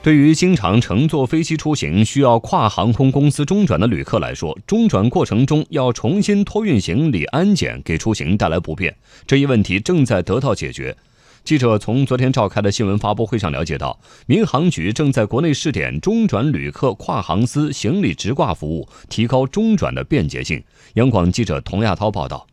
对于经常乘坐飞机出行需要跨航空公司中转的旅客来说，中转过程中要重新托运行李安检，给出行带来不便。这一问题正在得到解决。记者从昨天召开的新闻发布会上了解到，民航局正在国内试点中转旅客跨航司行李直挂服务，提高中转的便捷性。央广记者童亚涛报道。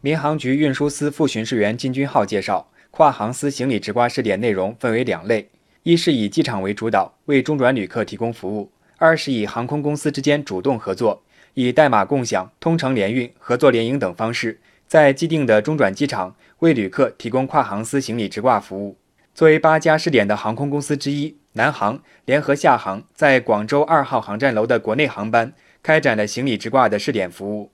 民航局运输司副巡视员金军浩介绍，跨航司行李直挂试点内容分为两类。一是以机场为主导，为中转旅客提供服务；二是以航空公司之间主动合作，以代码共享、通程联运、合作联营等方式，在既定的中转机场为旅客提供跨航司行李直挂服务。作为八家试点的航空公司之一，南航、联合厦航在广州二号航站楼的国内航班开展了行李直挂的试点服务。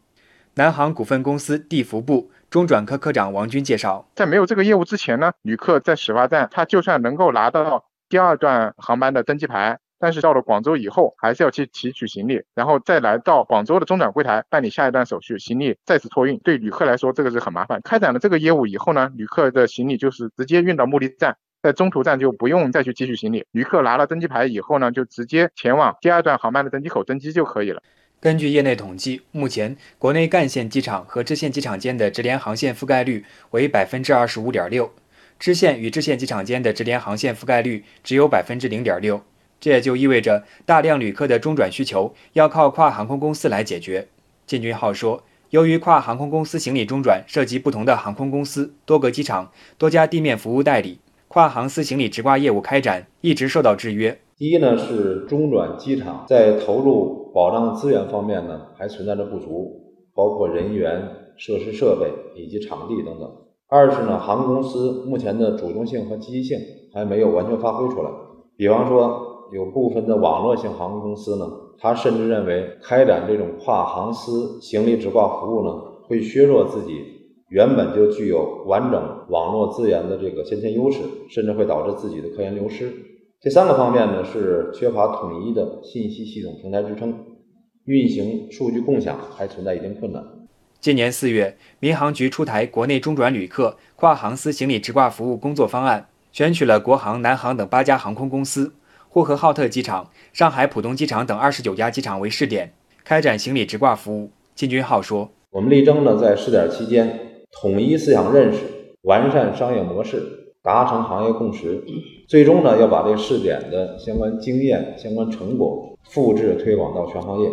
南航股份公司地服部中转科科长王军介绍，在没有这个业务之前呢，旅客在始发站，他就算能够拿到。第二段航班的登机牌，但是到了广州以后，还是要去提取行李，然后再来到广州的中转柜台办理下一段手续，行李再次托运。对旅客来说，这个是很麻烦。开展了这个业务以后呢，旅客的行李就是直接运到目的站，在中途站就不用再去提取行李。旅客拿了登机牌以后呢，就直接前往第二段航班的登机口登机就可以了。根据业内统计，目前国内干线机场和支线机场间的直联航线覆盖率为百分之二十五点六。支线与支线机场间的直联航线覆盖率只有百分之零点六，这也就意味着大量旅客的中转需求要靠跨航空公司来解决。金军浩说，由于跨航空公司行李中转涉及不同的航空公司、多个机场、多家地面服务代理，跨航司行李直挂业务开展一直受到制约。第一呢，是中转机场在投入保障资源方面呢还存在着不足，包括人员、设施设备以及场地等等。二是呢，航空公司目前的主动性和积极性还没有完全发挥出来。比方说，有部分的网络性航空公司呢，他甚至认为开展这种跨航司行李直挂服务呢，会削弱自己原本就具有完整网络资源的这个先天优势，甚至会导致自己的科研流失。第三个方面呢，是缺乏统一的信息系统平台支撑，运行数据共享还存在一定困难。今年四月，民航局出台国内中转旅客跨航司行李直挂服务工作方案，选取了国航、南航等八家航空公司、呼和浩特机场、上海浦东机场等二十九家机场为试点，开展行李直挂服务。金军浩说：“我们力争呢，在试点期间统一思想认识，完善商业模式，达成行业共识，最终呢，要把这试点的相关经验、相关成果复制推广到全行业。”